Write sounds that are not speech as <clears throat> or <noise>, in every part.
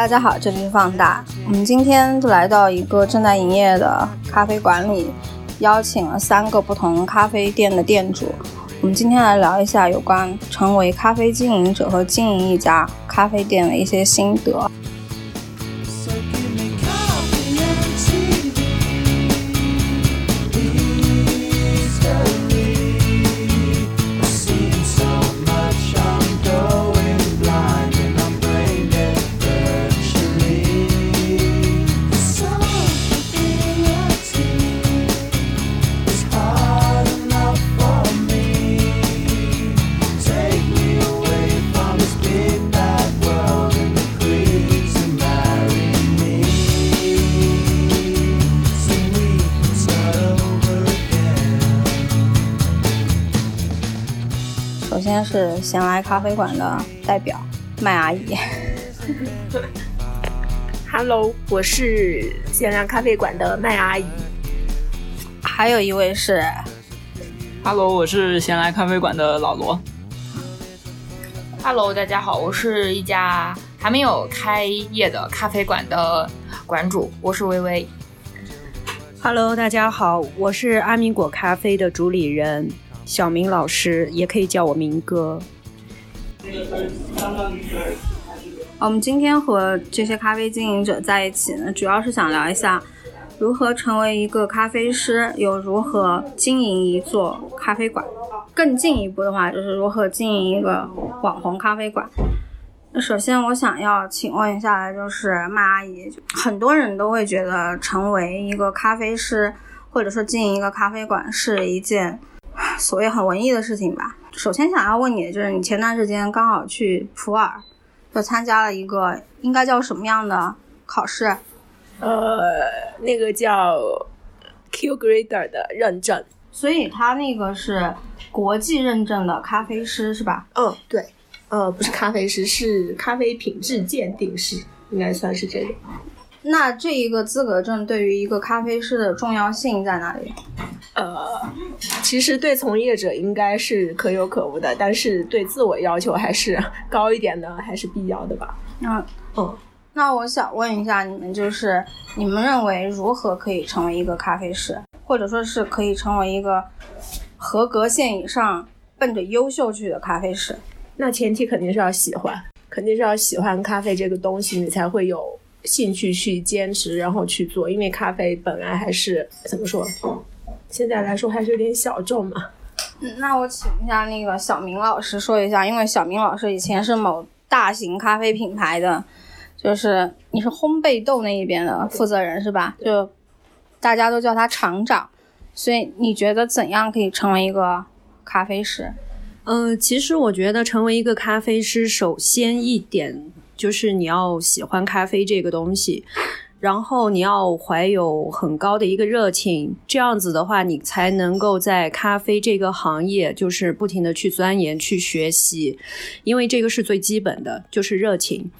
大家好，这里是放大。我们今天来到一个正在营业的咖啡馆里，邀请了三个不同咖啡店的店主。我们今天来聊一下有关成为咖啡经营者和经营一家咖啡店的一些心得。是闲来咖啡馆的代表麦阿姨。<laughs> Hello，我是闲来咖啡馆的麦阿姨。还有一位是 Hello，我是闲来咖啡馆的老罗。Hello，大家好，我是一家还没有开业的咖啡馆的馆主，我是微微。Hello，大家好，我是阿米果咖啡的主理人小明老师，也可以叫我明哥。我们今天和这些咖啡经营者在一起呢，主要是想聊一下如何成为一个咖啡师，又如何经营一座咖啡馆。更进一步的话，就是如何经营一个网红咖啡馆。那首先，我想要请问一下的就是麦阿姨，很多人都会觉得成为一个咖啡师，或者说经营一个咖啡馆是一件所谓很文艺的事情吧。首先想要问你的就是，你前段时间刚好去普洱，就参加了一个应该叫什么样的考试？呃，那个叫 Q Grader 的认证。所以他那个是国际认证的咖啡师是吧？嗯，对，呃，不是咖啡师，是咖啡品质鉴定师，应该算是这个。那这一个资格证对于一个咖啡师的重要性在哪里？呃，其实对从业者应该是可有可无的，但是对自我要求还是高一点的，还是必要的吧。那嗯，那我想问一下你们，就是你们认为如何可以成为一个咖啡师，或者说是可以成为一个合格线以上、奔着优秀去的咖啡师？那前提肯定是要喜欢，肯定是要喜欢咖啡这个东西，你才会有兴趣去坚持，然后去做。因为咖啡本来还是怎么说，现在来说还是有点小众嘛。嗯那我请一下那个小明老师说一下，因为小明老师以前是某大型咖啡品牌的，就是你是烘焙豆那一边的负责人是吧？就大家都叫他厂长，所以你觉得怎样可以成为一个咖啡师？嗯、其实我觉得成为一个咖啡师，首先一点就是你要喜欢咖啡这个东西，然后你要怀有很高的一个热情，这样子的话，你才能够在咖啡这个行业就是不停的去钻研、去学习，因为这个是最基本的，就是热情。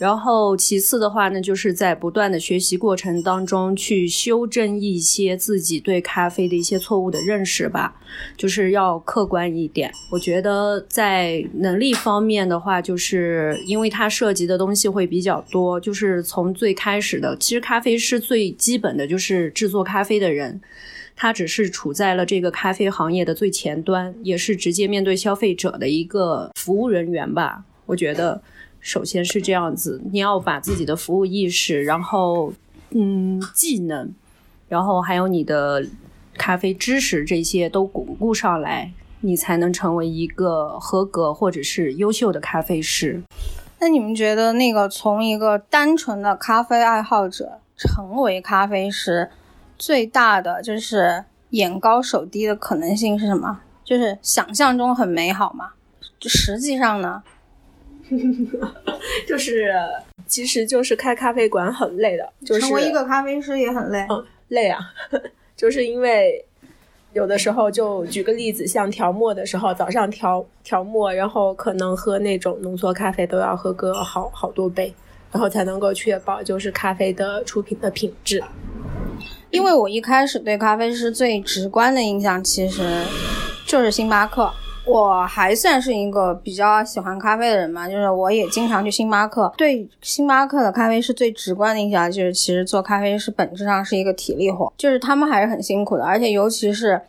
然后其次的话呢，就是在不断的学习过程当中去修正一些自己对咖啡的一些错误的认识吧，就是要客观一点。我觉得在能力方面的话，就是因为它涉及的东西会比较多，就是从最开始的，其实咖啡师最基本的就是制作咖啡的人。他只是处在了这个咖啡行业的最前端，也是直接面对消费者的一个服务人员吧。我觉得，首先是这样子，你要把自己的服务意识，然后嗯技能，然后还有你的咖啡知识这些都巩固上来，你才能成为一个合格或者是优秀的咖啡师。那你们觉得那个从一个单纯的咖啡爱好者成为咖啡师，最大的就是眼高手低的可能性是什么？就是想象中很美好嘛，就实际上呢？<laughs> 就是，其实就是开咖啡馆很累的，就是成为一个咖啡师也很累。嗯累啊，<laughs> 就是因为有的时候就举个例子，像调墨的时候，早上调调墨，然后可能喝那种浓缩咖啡都要喝个好好多杯，然后才能够确保就是咖啡的出品的品质。因为我一开始对咖啡师最直观的印象其实就是星巴克。我还算是一个比较喜欢咖啡的人嘛，就是我也经常去星巴克。对星巴克的咖啡师最直观的印象就是，其实做咖啡师本质上是一个体力活，就是他们还是很辛苦的。而且尤其是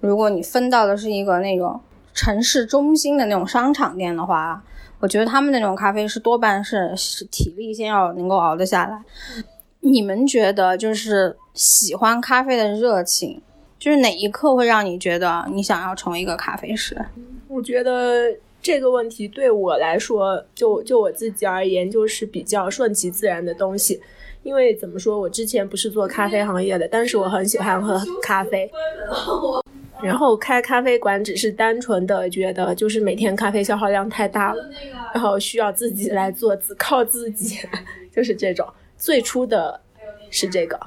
如果你分到的是一个那种城市中心的那种商场店的话，我觉得他们那种咖啡师多半是体力先要能够熬得下来。你们觉得就是喜欢咖啡的热情？就是哪一刻会让你觉得你想要成为一个咖啡师？我觉得这个问题对我来说，就就我自己而言，就是比较顺其自然的东西。因为怎么说，我之前不是做咖啡行业的，但是我很喜欢喝咖啡。然后开咖啡馆只是单纯的觉得，就是每天咖啡消耗量太大了，然后需要自己来做，只靠自己，<laughs> 就是这种。最初的是这个。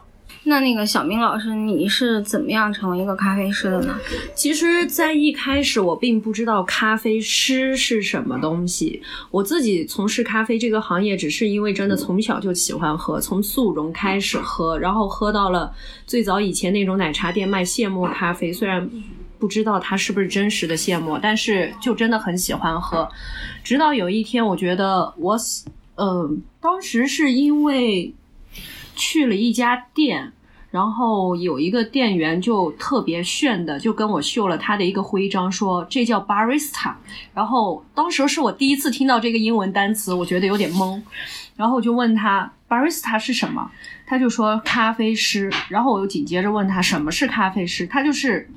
那那个小明老师，你是怎么样成为一个咖啡师的呢？其实，在一开始我并不知道咖啡师是什么东西。我自己从事咖啡这个行业，只是因为真的从小就喜欢喝，从速溶开始喝，然后喝到了最早以前那种奶茶店卖现磨咖啡。虽然不知道它是不是真实的现磨，但是就真的很喜欢喝。直到有一天，我觉得我，嗯，当时是因为。去了一家店，然后有一个店员就特别炫的，就跟我秀了他的一个徽章，说这叫 barista。然后当时是我第一次听到这个英文单词，我觉得有点懵。然后我就问他 barista 是什么，他就说咖啡师。然后我又紧接着问他什么是咖啡师，他就是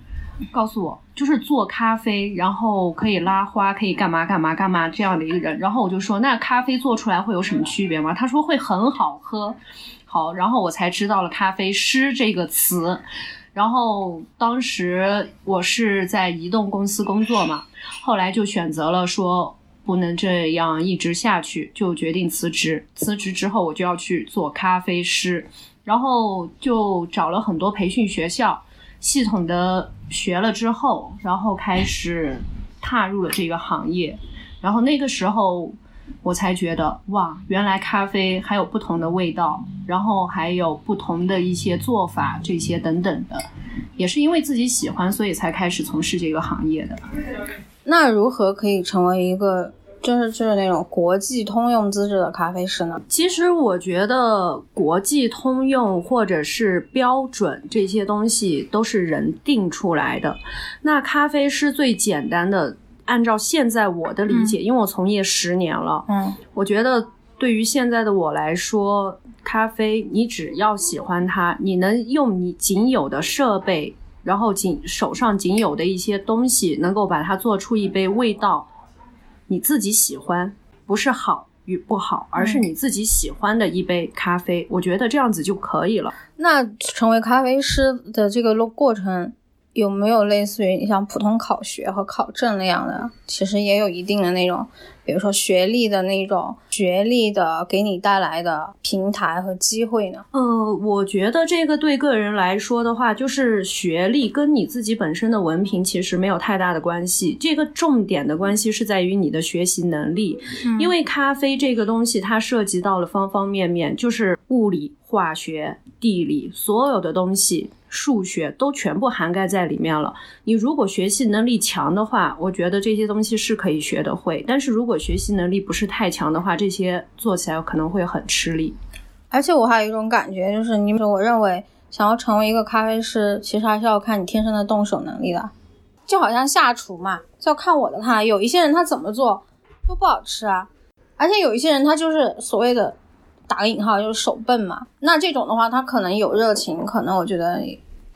告诉我就是做咖啡，然后可以拉花，可以干嘛干嘛干嘛这样的一个人。然后我就说那咖啡做出来会有什么区别吗？他说会很好喝。好，然后我才知道了“咖啡师”这个词。然后当时我是在移动公司工作嘛，后来就选择了说不能这样一直下去，就决定辞职。辞职之后，我就要去做咖啡师，然后就找了很多培训学校，系统的学了之后，然后开始踏入了这个行业。然后那个时候。我才觉得哇，原来咖啡还有不同的味道，然后还有不同的一些做法，这些等等的，也是因为自己喜欢，所以才开始从事这个行业的。那如何可以成为一个就是就是那种国际通用资质的咖啡师呢？其实我觉得国际通用或者是标准这些东西都是人定出来的。那咖啡师最简单的。按照现在我的理解，因为我从业十年了，嗯，我觉得对于现在的我来说，咖啡你只要喜欢它，你能用你仅有的设备，然后仅手上仅有的一些东西，能够把它做出一杯味道，你自己喜欢，不是好与不好，而是你自己喜欢的一杯咖啡，我觉得这样子就可以了。那成为咖啡师的这个过程。有没有类似于你像普通考学和考证那样的？其实也有一定的那种，比如说学历的那种学历的给你带来的平台和机会呢？呃，我觉得这个对个人来说的话，就是学历跟你自己本身的文凭其实没有太大的关系。这个重点的关系是在于你的学习能力，因为咖啡这个东西它涉及到了方方面面，就是物理、化学、地理所有的东西。数学都全部涵盖在里面了。你如果学习能力强的话，我觉得这些东西是可以学得会。但是如果学习能力不是太强的话，这些做起来可能会很吃力。而且我还有一种感觉，就是你说，我认为想要成为一个咖啡师，其实还是要看你天生的动手能力的。就好像下厨嘛，就要看我的他。有一些人他怎么做都不好吃啊，而且有一些人他就是所谓的打个引号，就是手笨嘛。那这种的话，他可能有热情，可能我觉得。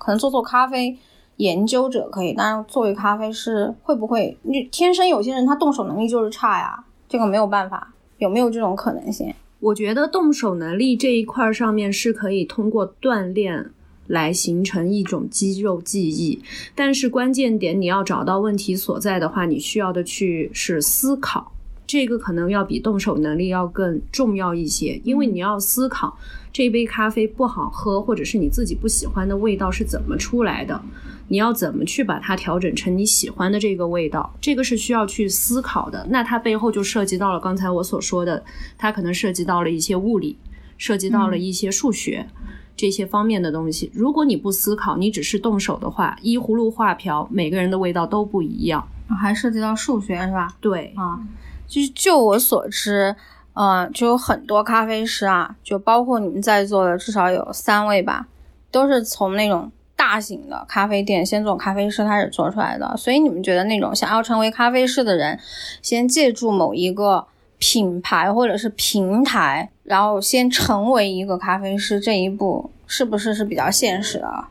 可能做做咖啡研究者可以，但是作为咖啡师会不会？你天生有些人他动手能力就是差呀，这个没有办法。有没有这种可能性？我觉得动手能力这一块上面是可以通过锻炼来形成一种肌肉记忆，但是关键点你要找到问题所在的话，你需要的去是思考。这个可能要比动手能力要更重要一些，因为你要思考这杯咖啡不好喝，或者是你自己不喜欢的味道是怎么出来的，你要怎么去把它调整成你喜欢的这个味道，这个是需要去思考的。那它背后就涉及到了刚才我所说的，它可能涉及到了一些物理，涉及到了一些数学这些方面的东西。如果你不思考，你只是动手的话，依葫芦画瓢，每个人的味道都不一样。还涉及到数学是吧？对，啊，就是就我所知，呃，就有很多咖啡师啊，就包括你们在座的至少有三位吧，都是从那种大型的咖啡店先做咖啡师开始做出来的。所以你们觉得那种想要成为咖啡师的人，先借助某一个品牌或者是平台，然后先成为一个咖啡师这一步，是不是是比较现实的？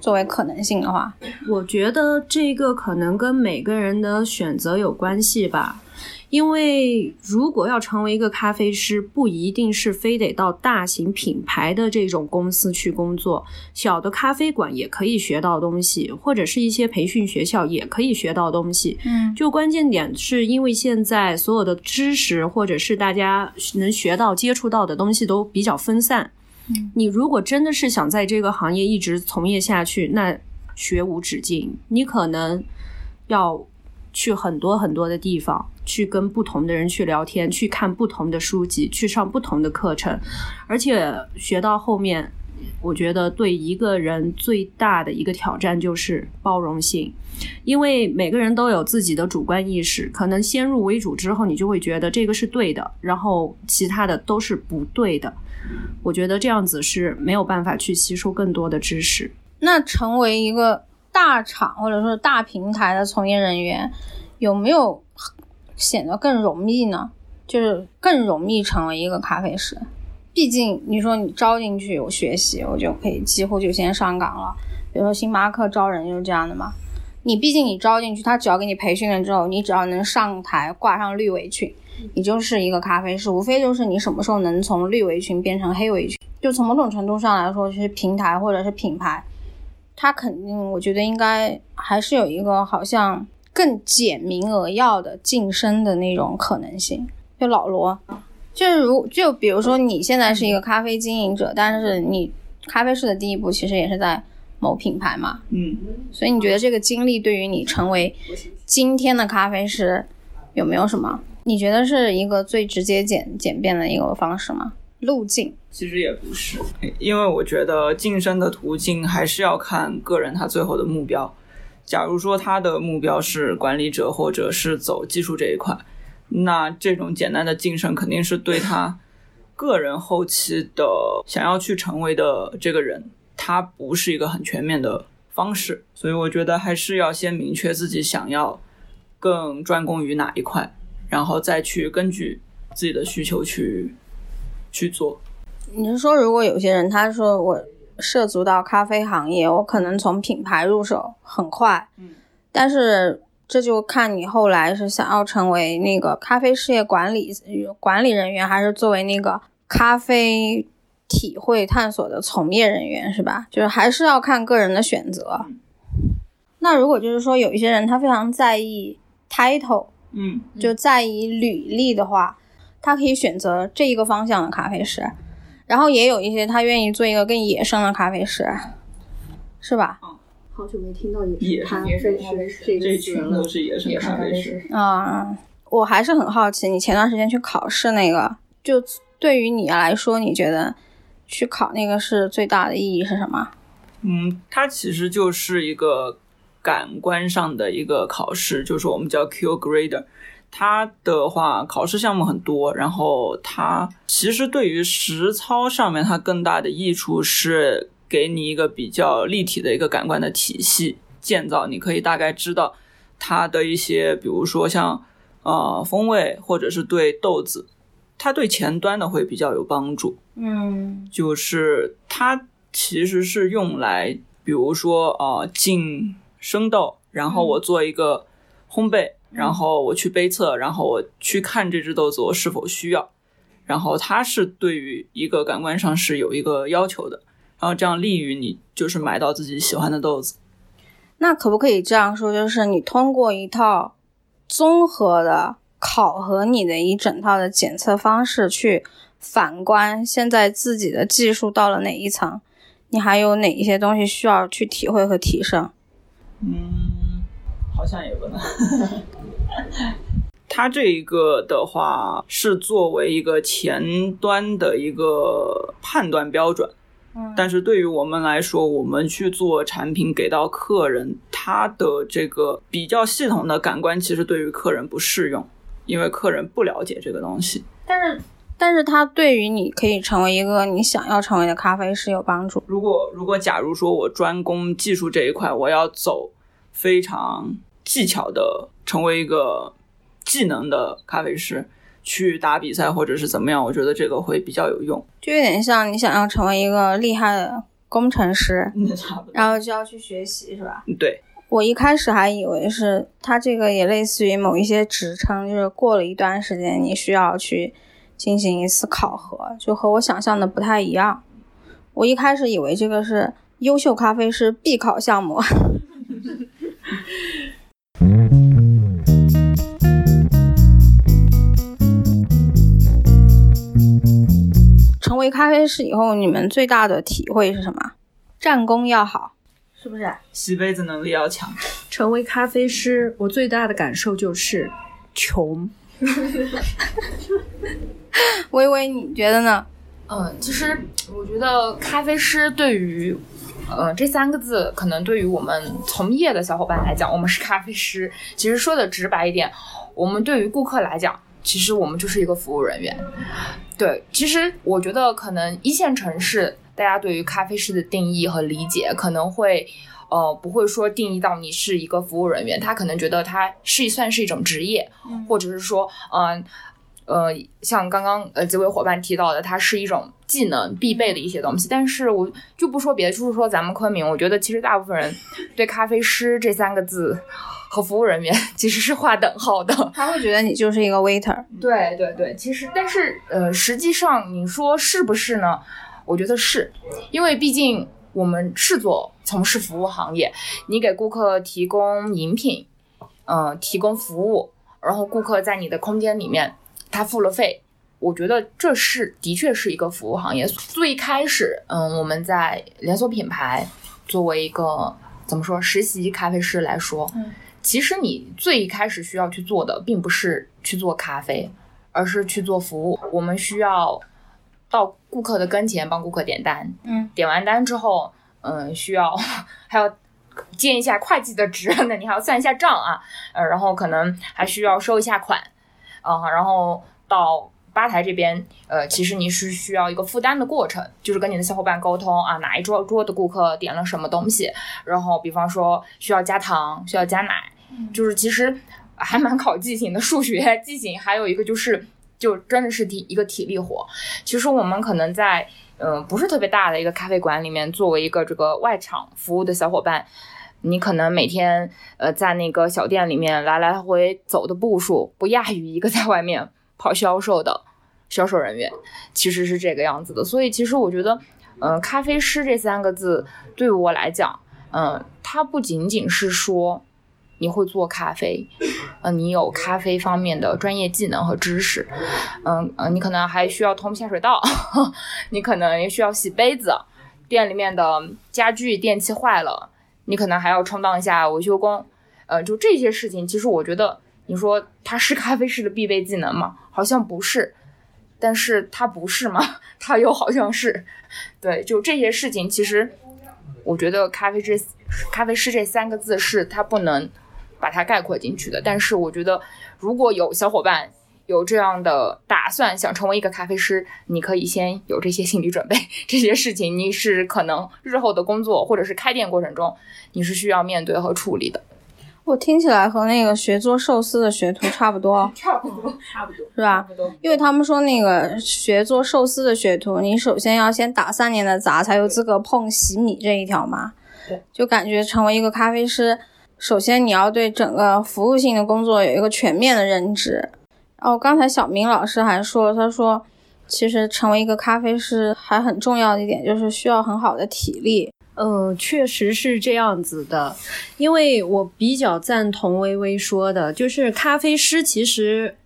作为可能性的话，我觉得这个可能跟每个人的选择有关系吧。因为如果要成为一个咖啡师，不一定是非得到大型品牌的这种公司去工作，小的咖啡馆也可以学到东西，或者是一些培训学校也可以学到东西。嗯就关键点是因为现在所有的知识或者是大家能学到、接触到的东西都比较分散。嗯你如果真的是想在这个行业一直从业下去，那学无止境。你可能要去很多很多的地方，去跟不同的人去聊天，去看不同的书籍，去上不同的课程，而且学到后面，我觉得对一个人最大的一个挑战就是包容性。因为每个人都有自己的主观意识，可能先入为主之后，你就会觉得这个是对的，然后其他的都是不对的。我觉得这样子是没有办法去吸收更多的知识。那成为一个大厂或者说大平台的从业人员，有没有显得更容易呢？就是更容易成为一个咖啡师。毕竟你说你招进去有学习，我就可以几乎就先上岗了。比如说星巴克招人就是这样的嘛。你毕竟你招进去，他只要给你培训了之后，你只要能上台挂上绿围裙，你就是一个咖啡师。无非就是你什么时候能从绿围裙变成黑围裙。就从某种程度上来说，其实平台或者是品牌，它肯定我觉得应该还是有一个好像更简明扼要的晋升的那种可能性。就老罗，就是如就比如说你现在是一个咖啡经营者，但是你咖啡师的第一步其实也是在某品牌嘛，嗯，所以你觉得这个经历对于你成为今天的咖啡师有没有什么？你觉得是一个最直接简简便的一个方式吗？路径？其实也不是，因为我觉得晋升的途径还是要看个人他最后的目标。假如说他的目标是管理者，或者是走技术这一块，那这种简单的晋升肯定是对他个人后期的想要去成为的这个人，他不是一个很全面的方式。所以我觉得还是要先明确自己想要更专攻于哪一块，然后再去根据自己的需求去去做。你是说，如果有些人他说我涉足到咖啡行业，我可能从品牌入手很快，嗯，但是这就看你后来是想要成为那个咖啡事业管理管理人员，还是作为那个咖啡体会探索的从业人员，是吧？就是还是要看个人的选择。那如果就是说有一些人他非常在意 title，嗯，就在意履历的话，他可以选择这一个方向的咖啡师，然后也有一些他愿意做一个更野生的咖啡师，是吧？好久没听到野生野生咖啡师这这群都是野生咖啡师。啊，我还是很好奇，你前段时间去考试那个，就对于你来说，你觉得去考那个是最大的意义是什么？嗯，它其实就是一个感官上的一个考试，就是我们叫 Q Grader。它的话，考试项目很多，然后它其实对于实操上面，它更大的益处是给你一个比较立体的一个感官的体系建造，你可以大概知道它的一些，比如说像呃风味，或者是对豆子，它对前端的会比较有帮助。嗯就是它其实是用来，比如说呃进生豆，然后我做一个烘焙，然后我去杯测，然后我去看这只豆子我是否需要，然后它是对于一个感官上是有一个要求的，然后这样利于你就是买到自己喜欢的豆子。那可不可以这样说，就是你通过一套综合的考核你的一整套的检测方式去反观现在自己的技术到了哪一层，你还有哪一些东西需要去体会和提升？嗯，好像也不能。<laughs> <laughs> 它这一个的话是作为一个前端的一个判断标准，但是对于我们来说，我们去做产品给到客人，他的这个比较系统的感官，其实对于客人不适用，因为客人不了解这个东西。但是，但是它对于你可以成为一个你想要成为的咖啡师有帮助。如果如果假如说我专攻技术这一块，我要走非常技巧的，成为一个技能的咖啡师。去打比赛或者是怎么样，我觉得这个会比较有用，就有点像你想要成为一个厉害的工程师，<laughs> 然后就要去学习，是吧？对，我一开始还以为是它这个也类似于某一些职称，就是过了一段时间你需要去进行一次考核，就和我想象的不太一样。我一开始以为这个是优秀咖啡师必考项目。<laughs> 为咖啡师以后，你们最大的体会是什么？战功要好，是不是？洗杯子能力要强。成为咖啡师，我最大的感受就是穷。<laughs> 微微，你觉得呢？嗯，其实我觉得咖啡师对于，呃，这三个字，可能对于我们从业的小伙伴来讲，我们是咖啡师。其实说的直白一点，我们对于顾客来讲。其实我们就是一个服务人员，对。其实我觉得可能一线城市大家对于咖啡师的定义和理解可能会，呃，不会说定义到你是一个服务人员，他可能觉得他是算是一种职业，或者是说，嗯，呃，像刚刚呃几位伙伴提到的，它是一种技能必备的一些东西。但是我就不说别的，就是说咱们昆明，我觉得其实大部分人对咖啡师这三个字。和服务人员 <laughs> 其实是划等号的，他会觉得你就是一个 waiter。<laughs> 对对对，其实但是呃，实际上你说是不是呢？我觉得是，因为毕竟我们是做从事服务行业，你给顾客提供饮品，嗯，提供服务，然后顾客在你的空间里面他付了费，我觉得这是的确是一个服务行业。最开始，嗯，我们在连锁品牌作为一个怎么说实习咖啡师来说，嗯。其实你最一开始需要去做的，并不是去做咖啡，而是去做服务。我们需要到顾客的跟前帮顾客点单，嗯，点完单之后，嗯，需要 <laughs> 还要兼一下会计的职，那你还要算一下账啊，呃，然后可能还需要收一下款，啊，然后到。吧台这边，呃，其实你是需要一个负担的过程，就是跟你的小伙伴沟通啊，哪一桌桌的顾客点了什么东西，然后比方说需要加糖，需要加奶，就是其实还蛮考记性的，数学记性，还有一个就是就真的是体一个体力活。其实我们可能在嗯不是特别大的一个咖啡馆里面，作为一个这个外场服务的小伙伴，你可能每天呃在那个小店里面来来回走的步数，不亚于一个在外面跑销售的。销售人员其实是这个样子的，所以其实我觉得，嗯，咖啡师这三个字对我来讲，嗯，它不仅仅是说你会做咖啡，嗯，你有咖啡方面的专业技能和知识，嗯嗯，你可能还需要通下水道，<laughs> 你可能也需要洗杯子，店里面的家具电器坏了，你可能还要充当一下维修工，呃，就这些事情，其实我觉得你说它是咖啡师的必备技能吗？好像不是。但是它不是吗？<laughs> 它又好像是，对，就这些事情，其实我觉得咖啡这咖啡师这三个字是它不能把它概括进去的。但是我觉得，如果有小伙伴有这样的打算，想成为一个咖啡师，你可以先有这些心理准备，<laughs> 这些事情你是可能日后的工作或者是开店过程中你是需要面对和处理的。我听起来和那个学做寿司的学徒差不多，<laughs> 差不多，差不多，是吧？因为他们说那个学做寿司的学徒，你首先要先打三年的杂，才有资格碰洗米这一条嘛。对，就感觉成为一个咖啡师，首先你要对整个服务性的工作有一个全面的认知。哦，刚才小明老师还说，他说其实成为一个咖啡师还很重要的一点就是需要很好的体力。嗯，确实是这样子的，因为我比较赞同微微说的，就是咖啡师其实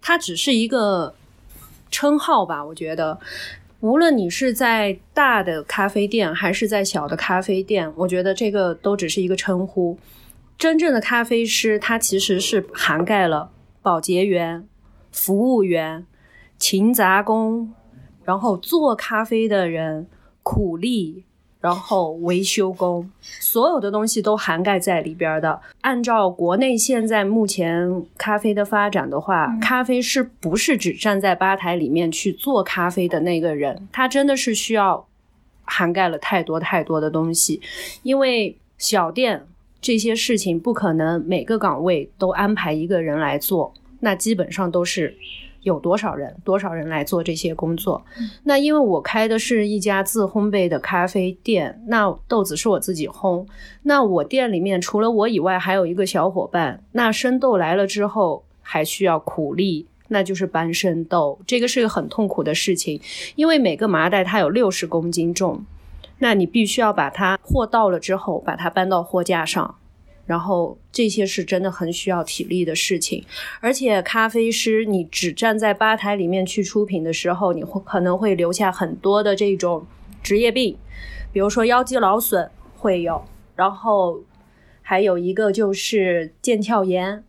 它只是一个称号吧。我觉得，无论你是在大的咖啡店还是在小的咖啡店，我觉得这个都只是一个称呼。真正的咖啡师，他其实是涵盖了保洁员、服务员、勤杂工，然后做咖啡的人。苦力，然后维修工，所有的东西都涵盖在里边的。按照国内现在目前咖啡的发展的话，咖啡师不是只站在吧台里面去做咖啡的那个人，他真的是需要涵盖了太多太多的东西，因为小店这些事情不可能每个岗位都安排一个人来做，那基本上都是。有多少人？多少人来做这些工作？那因为我开的是一家自烘焙的咖啡店，那豆子是我自己烘。那我店里面除了我以外，还有一个小伙伴。那生豆来了之后，还需要苦力，那就是搬生豆。这个是个很痛苦的事情，因为每个麻袋它有六十公斤重，那你必须要把它货到了之后，把它搬到货架上。然后这些是真的很需要体力的事情，而且咖啡师你只站在吧台里面去出品的时候，你会可能会留下很多的这种职业病，比如说腰肌劳损会有，然后还有一个就是腱鞘炎，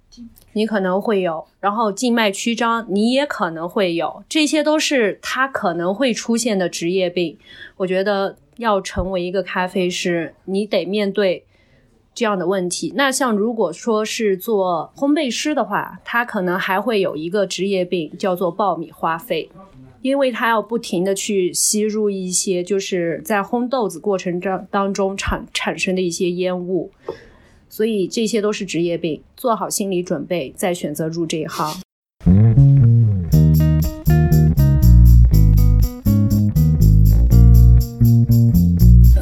你可能会有，然后静脉曲张你也可能会有，这些都是他可能会出现的职业病。我觉得要成为一个咖啡师，你得面对。这样的问题，那像如果说是做烘焙师的话，他可能还会有一个职业病，叫做爆米花肺，因为他要不停的去吸入一些就是在烘豆子过程当当中产产生的一些烟雾，所以这些都是职业病，做好心理准备再选择入这一行。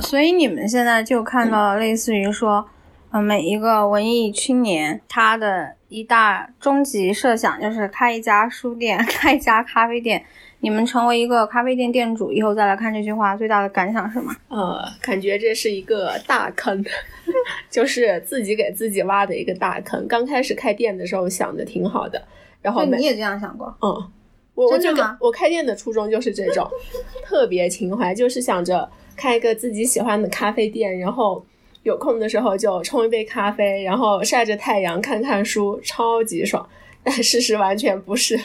所以你们现在就看到类似于说。嗯，每一个文艺青年，他的一大终极设想就是开一家书店，<laughs> 开一家咖啡店。你们成为一个咖啡店店主以后，再来看这句话，最大的感想是什么？呃，感觉这是一个大坑，<laughs> 就是自己给自己挖的一个大坑。刚开始开店的时候想的挺好的，然后你也这样想过？嗯，我我就我开店的初衷就是这种 <laughs> 特别情怀，就是想着开一个自己喜欢的咖啡店，然后。有空的时候就冲一杯咖啡，然后晒着太阳看看书，超级爽。但事实完全不是。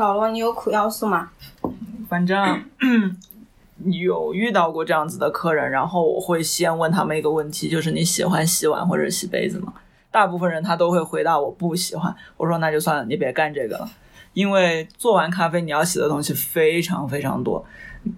老罗，你有苦要诉吗？反正 <clears throat> 有遇到过这样子的客人，然后我会先问他们一个问题，就是你喜欢洗碗或者洗杯子吗？大部分人他都会回答我不喜欢。我说那就算了，你别干这个了，因为做完咖啡你要洗的东西非常非常多。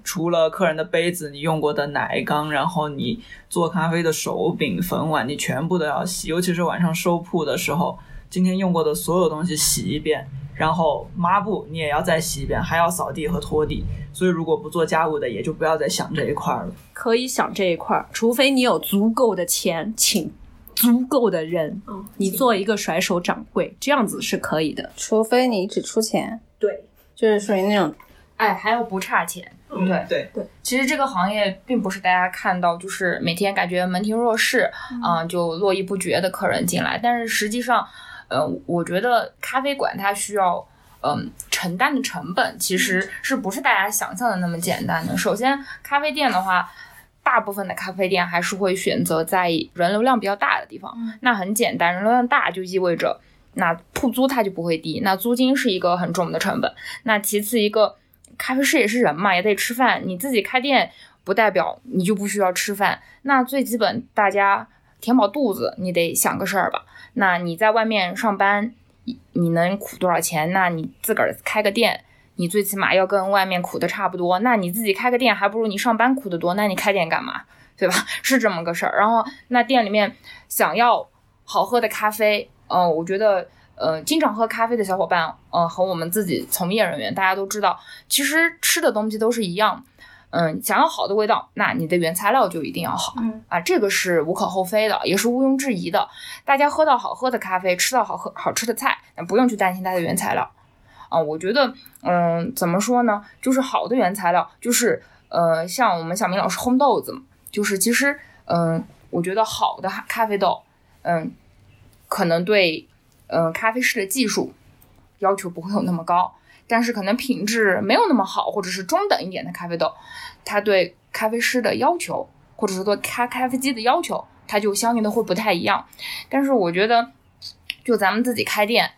除了客人的杯子，你用过的奶缸，然后你做咖啡的手柄、粉碗，你全部都要洗。尤其是晚上收铺的时候，今天用过的所有东西洗一遍，然后抹布你也要再洗一遍，还要扫地和拖地。所以如果不做家务的，也就不要再想这一块了。可以想这一块，除非你有足够的钱，请足够的人，你做一个甩手掌柜，这样子是可以的。除非你只出钱，对，就是属于那种，哎，还要不差钱。对对对，其实这个行业并不是大家看到就是每天感觉门庭若市，嗯，就络绎不绝的客人进来。但是实际上，呃，我觉得咖啡馆它需要，嗯，承担的成本其实是不是大家想象的那么简单的。首先，咖啡店的话，大部分的咖啡店还是会选择在人流量比较大的地方。那很简单，人流量大就意味着那铺租它就不会低，那租金是一个很重的成本。那其次一个。咖啡师也是人嘛，也得吃饭。你自己开店不代表你就不需要吃饭。那最基本，大家填饱肚子，你得想个事儿吧。那你在外面上班，你能苦多少钱？那你自个儿开个店，你最起码要跟外面苦的差不多。那你自己开个店还不如你上班苦的多。那你开店干嘛？对吧？<laughs> 是这么个事儿。然后那店里面想要好喝的咖啡，嗯，我觉得。呃，经常喝咖啡的小伙伴，呃，和我们自己从业人员，大家都知道，其实吃的东西都是一样。嗯，想要好的味道，那你的原材料就一定要好。嗯啊，这个是无可厚非的，也是毋庸置疑的。大家喝到好喝的咖啡，吃到好喝好吃的菜，那不用去担心它的原材料。啊，我觉得，嗯，怎么说呢？就是好的原材料，就是呃，像我们小明老师烘豆子，就是其实，嗯，我觉得好的咖啡豆，嗯，可能对。嗯，咖啡师的技术要求不会有那么高，但是可能品质没有那么好，或者是中等一点的咖啡豆，它对咖啡师的要求，或者是对咖咖啡机的要求，它就相应的会不太一样。但是我觉得，就咱们自己开店，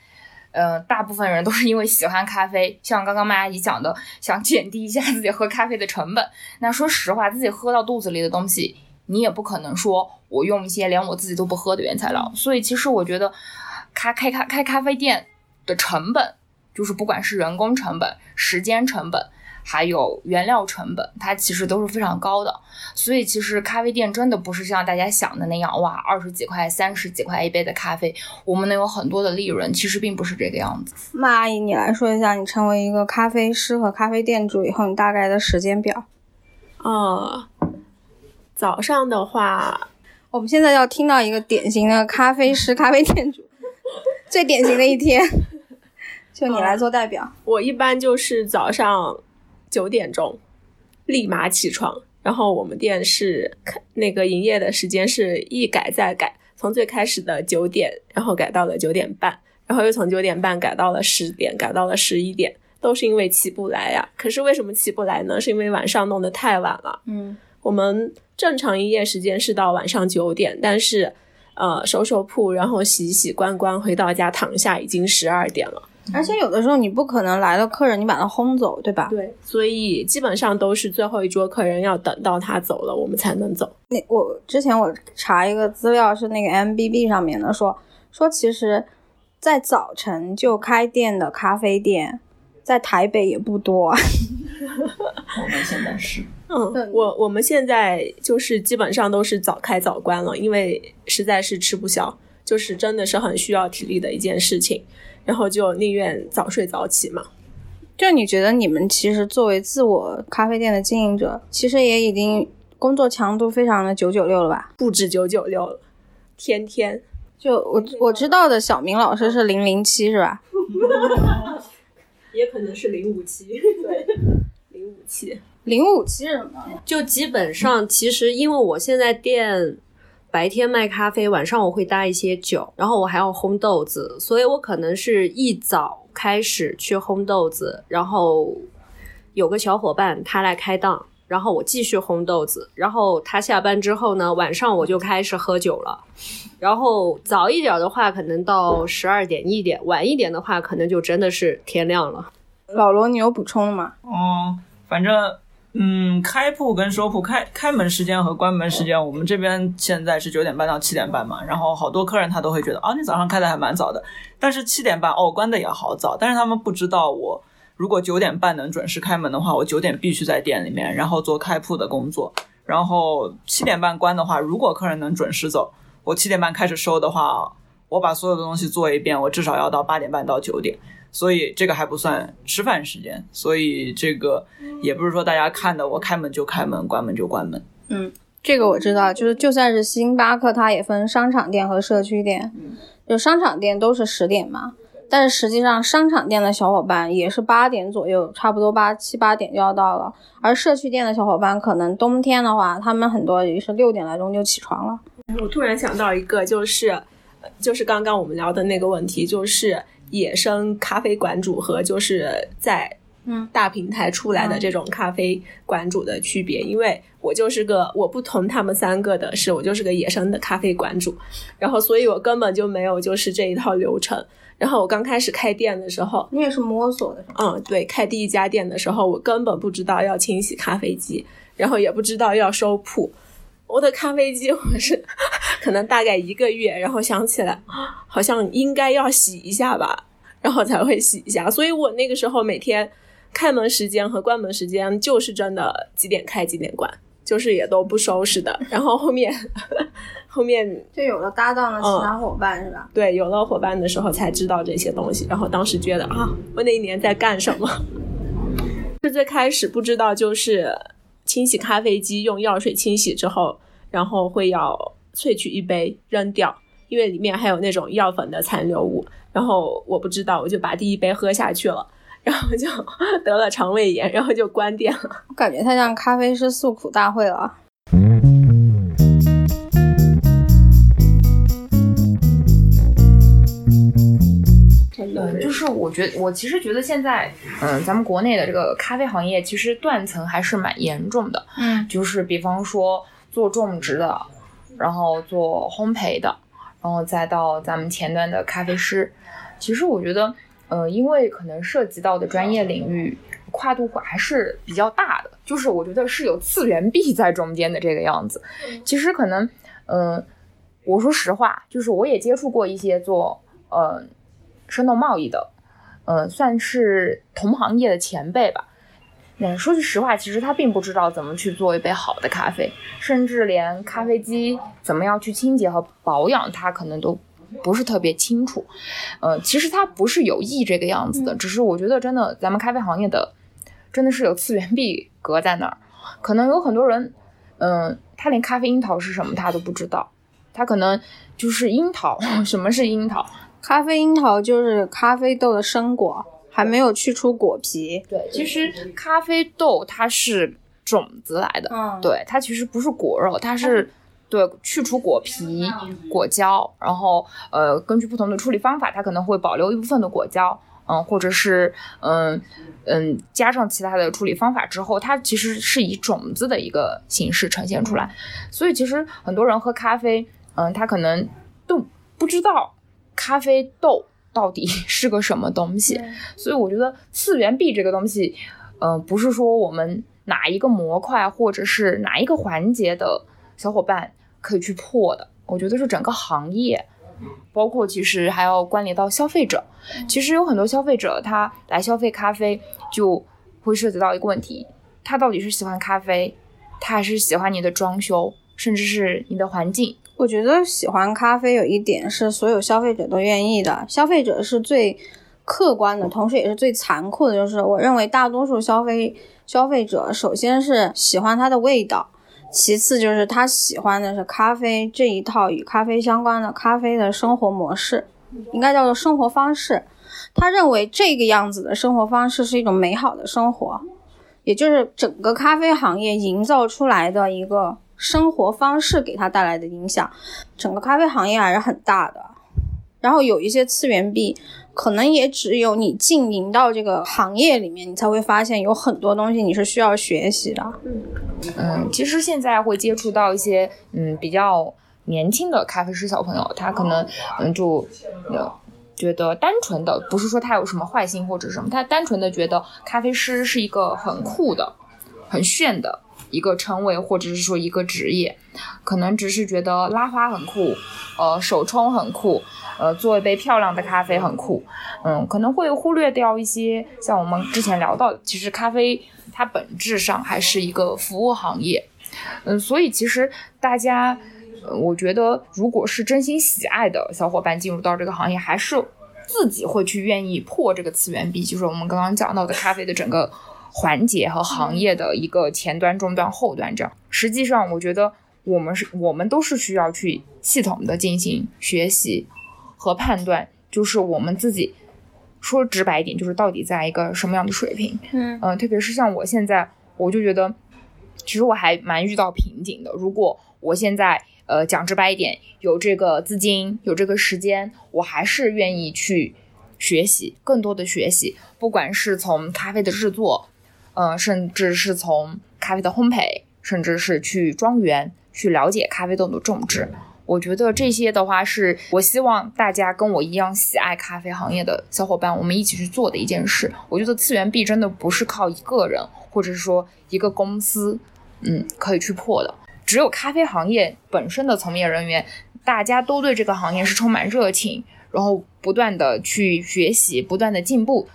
呃，大部分人都是因为喜欢咖啡，像刚刚麦阿姨讲的，想减低一下自己喝咖啡的成本。那说实话，自己喝到肚子里的东西，你也不可能说我用一些连我自己都不喝的原材料。所以其实我觉得，开开开开咖啡店的成本，就是不管是人工成本、时间成本。还有原料成本，它其实都是非常高的，所以其实咖啡店真的不是像大家想的那样，哇，二十几块、三十几块一杯的咖啡，我们能有很多的利润，其实并不是这个样子。那阿姨，你来说一下，你成为一个咖啡师和咖啡店主以后，你大概的时间表？哦，早上的话，<laughs> 我们现在要听到一个典型的咖啡师、咖啡店主最典型的一天，就你来做代表。我一般就是早上。九点钟，立马起床。然后我们店是那个营业的时间是一改再改，从最开始的九点，然后改到了九点半，然后又从九点半改到了十点，改到了十一点，都是因为起不来呀。可是为什么起不来呢？是因为晚上弄得太晚了。嗯，我们正常营业时间是到晚上九点，但是呃，收收铺，然后洗洗关关，回到家躺下已经十二点了。而且有的时候你不可能来了客人你把他轰走，对吧？对，所以基本上都是最后一桌客人要等到他走了，我们才能走。那我之前我查一个资料是那个 M B B 上面的，说说其实，在早晨就开店的咖啡店，在台北也不多。<laughs> 我们现在是，嗯，我我们现在就是基本上都是早开早关了，因为实在是吃不消，就是真的是很需要体力的一件事情。然后就宁愿早睡早起嘛。就你觉得你们其实作为自我咖啡店的经营者，其实也已经工作强度非常的九九六了吧？不止九九六了，天天。就我我知道的小明老师是零零七是吧？<laughs> 也可能是零五七。<laughs> 对，零五七。零五七是什么？就基本上其实因为我现在店。白天卖咖啡，晚上我会搭一些酒，然后我还要烘豆子，所以我可能是一早开始去烘豆子，然后有个小伙伴他来开档，然后我继续烘豆子，然后他下班之后呢，晚上我就开始喝酒了，然后早一点的话可能到十二点一点，晚一点的话可能就真的是天亮了。老罗，你有补充吗？嗯，反正。嗯，开铺跟收铺开开门时间和关门时间，我们这边现在是九点半到七点半嘛。然后好多客人他都会觉得，哦，你早上开的还蛮早的。但是七点半哦，关的也好早。但是他们不知道，我如果九点半能准时开门的话，我九点必须在店里面，然后做开铺的工作。然后七点半关的话，如果客人能准时走，我七点半开始收的话，我把所有的东西做一遍，我至少要到八点半到九点。所以这个还不算吃饭时间，所以这个也不是说大家看的我开门就开门，关门就关门。嗯，这个我知道，就是就算是星巴克，它也分商场店和社区店。嗯，就商场店都是十点嘛，但是实际上商场店的小伙伴也是八点左右，差不多八七八点就要到了。而社区店的小伙伴可能冬天的话，他们很多也是六点来钟就起床了。我突然想到一个，就是就是刚刚我们聊的那个问题，就是。野生咖啡馆主和就是在嗯大平台出来的这种咖啡馆主的区别，因为我就是个我不同他们三个的是，我就是个野生的咖啡馆主，然后所以我根本就没有就是这一套流程。然后我刚开始开店的时候，你也是摸索的，嗯，对，开第一家店的时候，我根本不知道要清洗咖啡机，然后也不知道要收铺。我的咖啡机 <laughs> 我是可能大概一个月，然后想起来好像应该要洗一下吧，然后才会洗一下。所以我那个时候每天开门时间和关门时间就是真的几点开几点关，就是也都不收拾的。然后后面后面就有了搭档的其他伙伴是吧？对，有了伙伴的时候才知道这些东西。然后当时觉得啊，我那一年在干什么？<laughs> 是最开始不知道就是。清洗咖啡机用药水清洗之后，然后会要萃取一杯扔掉，因为里面还有那种药粉的残留物。然后我不知道，我就把第一杯喝下去了，<laughs> 然后就得了肠胃炎，<laughs> 然后就关店了。我感觉太像咖啡师诉苦大会了。嗯，就是我觉得，我其实觉得现在，嗯，咱们国内的这个咖啡行业其实断层还是蛮严重的。嗯，就是比方说做种植的，然后做烘焙的，然后再到咱们前端的咖啡师，其实我觉得呃，因为可能涉及到的专业领域跨度还是比较大的，就是我觉得是有次元壁在中间的这个样子。其实可能，嗯，我说实话，就是我也接触过一些做呃生动贸易的，呃，算是同行业的前辈吧。那说句实话，其实他并不知道怎么去做一杯好的咖啡，甚至连咖啡机怎么样去清洁和保养，他可能都不是特别清楚。呃，其实他不是有意这个样子的，只是我觉得真的，咱们咖啡行业的真的是有次元壁隔在那儿。可能有很多人，嗯、他连咖啡樱桃是什么他都不知道，他可能就是樱桃，<laughs> 什么是樱桃？咖啡樱桃就是咖啡豆的生果，还没有去除果皮。对，其实咖啡豆它是种子来的，嗯，对，它其实不是果肉，它是对去除果皮、果胶，然后呃，根据不同的处理方法，它可能会保留一部分的果胶，嗯，或者是嗯嗯加上其他的处理方法之后，它其实是以种子的一个形式呈现出来。所以其实很多人喝咖啡，嗯，他可能都不知道咖啡豆到底 <laughs> 是个什么东西。<laughs> 所以我觉得次元壁这个东西，嗯、不是说我们哪一个模块或者是哪一个环节的小伙伴可以去破的。我觉得是整个行业，包括其实还要关联到消费者。其实有很多消费者他来消费咖啡，就会涉及到一个问题：他到底是喜欢咖啡，他还是喜欢你的装修，甚至是你的环境？我觉得喜欢咖啡有一点是所有消费者都愿意的，消费者是最客观的，同时也是最残酷的。就是我认为大多数消费消费者首先是喜欢它的味道，其次就是他喜欢的是咖啡这一套与咖啡相关的咖啡的生活模式，应该叫做生活方式。他认为这个样子的生活方式是一种美好的生活，也就是整个咖啡行业营造出来的一个生活方式给他带来的影响。整个咖啡行业还是很大的，然后有一些次元壁，可能也只有你经营到这个行业里面，你才会发现有很多东西你是需要学习的。嗯，其实现在会接触到一些嗯比较年轻的咖啡师小朋友，他可能嗯就呃觉得单纯的不是说他有什么坏心或者什么，他单纯的觉得咖啡师是一个很酷的、很炫的一个称谓，或者是说一个职业，可能只是觉得拉花很酷，呃手冲很酷。呃，做一杯漂亮的咖啡很酷，嗯，可能会忽略掉一些像我们之前聊到的，其实咖啡它本质上还是一个服务行业，嗯，所以其实大家，我觉得如果是真心喜爱的小伙伴进入到这个行业，还是自己会去愿意破这个次元壁，就是我们刚刚讲到的咖啡的整个环节和行业的一个前端、中端、后端这样。实际上，我觉得我们是我们都是需要去系统的进行学习和判断，就是我们自己。说直白一点，就是到底在一个什么样的水平？嗯嗯、特别是像我现在，我就觉得，其实我还蛮遇到瓶颈的。如果我现在呃讲直白一点，有这个资金，有这个时间，我还是愿意去学习更多的学习，不管是从咖啡的制作，呃，甚至是从咖啡的烘焙，甚至是去庄园去了解咖啡豆的种植。我觉得这些的话，是我希望大家跟我一样喜爱咖啡行业的小伙伴，我们一起去做的一件事。我觉得次元壁真的不是靠一个人，或者是说一个公司，嗯，可以去破的。只有咖啡行业本身的从业人员，大家都对这个行业是充满热情，然后不断的去学习，不断的进步。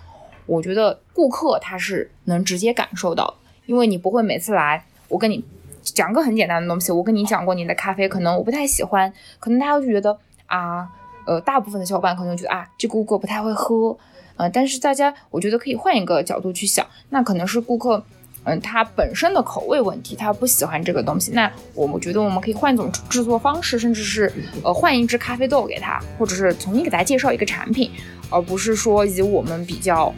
我觉得顾客他是能直接感受到的，因为你不会每次来，我跟你讲个很简单的东西，我跟你讲过你的咖啡，可能我不太喜欢，可能大家就觉得啊，呃，大部分的小伙伴可能觉得啊，这个顾客不太会喝，呃，但是大家我觉得可以换一个角度去想，那可能是顾客。嗯，他本身的口味问题，他不喜欢这个东西。那我们觉得我们可以换一种制作方式，甚至是呃换一支咖啡豆给他，或者是重新给他介绍一个产品，而不是说以我们比较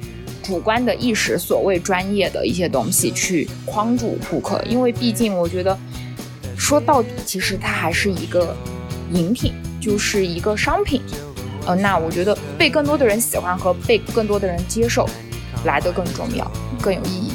主观的意识，所谓专业的一些东西去框住顾客。因为毕竟我觉得说到底，其实它还是一个饮品，就是一个商品。呃，那我觉得被更多的人喜欢和被更多的人接受来的更重要，更有意义。